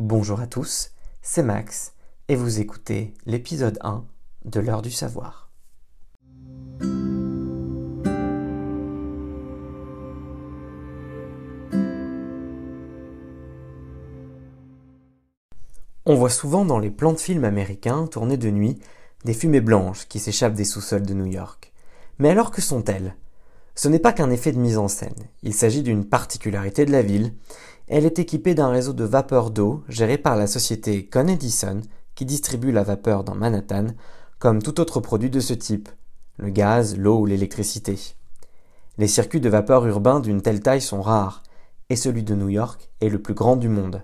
Bonjour à tous, c'est Max et vous écoutez l'épisode 1 de l'heure du savoir. On voit souvent dans les plans de films américains tournés de nuit des fumées blanches qui s'échappent des sous-sols de New York. Mais alors que sont-elles? Ce n'est pas qu'un effet de mise en scène, il s'agit d'une particularité de la ville. Elle est équipée d'un réseau de vapeur d'eau géré par la société Con Edison qui distribue la vapeur dans Manhattan comme tout autre produit de ce type, le gaz, l'eau ou l'électricité. Les circuits de vapeur urbains d'une telle taille sont rares, et celui de New York est le plus grand du monde.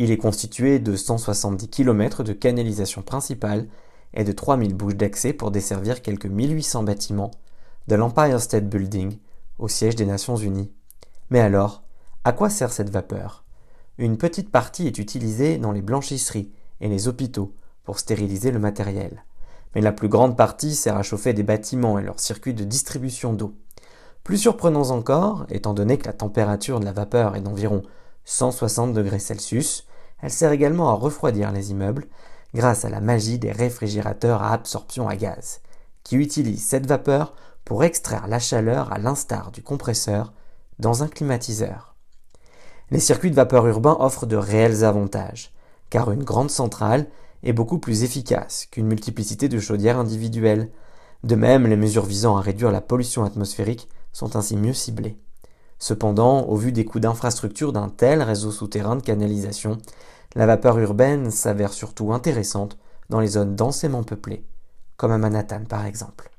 Il est constitué de 170 km de canalisation principale et de 3000 bouches d'accès pour desservir quelques 1800 bâtiments, de l'Empire State Building au siège des Nations Unies. Mais alors, à quoi sert cette vapeur? Une petite partie est utilisée dans les blanchisseries et les hôpitaux pour stériliser le matériel. Mais la plus grande partie sert à chauffer des bâtiments et leurs circuits de distribution d'eau. Plus surprenant encore, étant donné que la température de la vapeur est d'environ 160 degrés Celsius, elle sert également à refroidir les immeubles grâce à la magie des réfrigérateurs à absorption à gaz, qui utilisent cette vapeur pour extraire la chaleur à l'instar du compresseur dans un climatiseur. Les circuits de vapeur urbains offrent de réels avantages, car une grande centrale est beaucoup plus efficace qu'une multiplicité de chaudières individuelles. De même, les mesures visant à réduire la pollution atmosphérique sont ainsi mieux ciblées. Cependant, au vu des coûts d'infrastructure d'un tel réseau souterrain de canalisation, la vapeur urbaine s'avère surtout intéressante dans les zones densément peuplées, comme à Manhattan par exemple.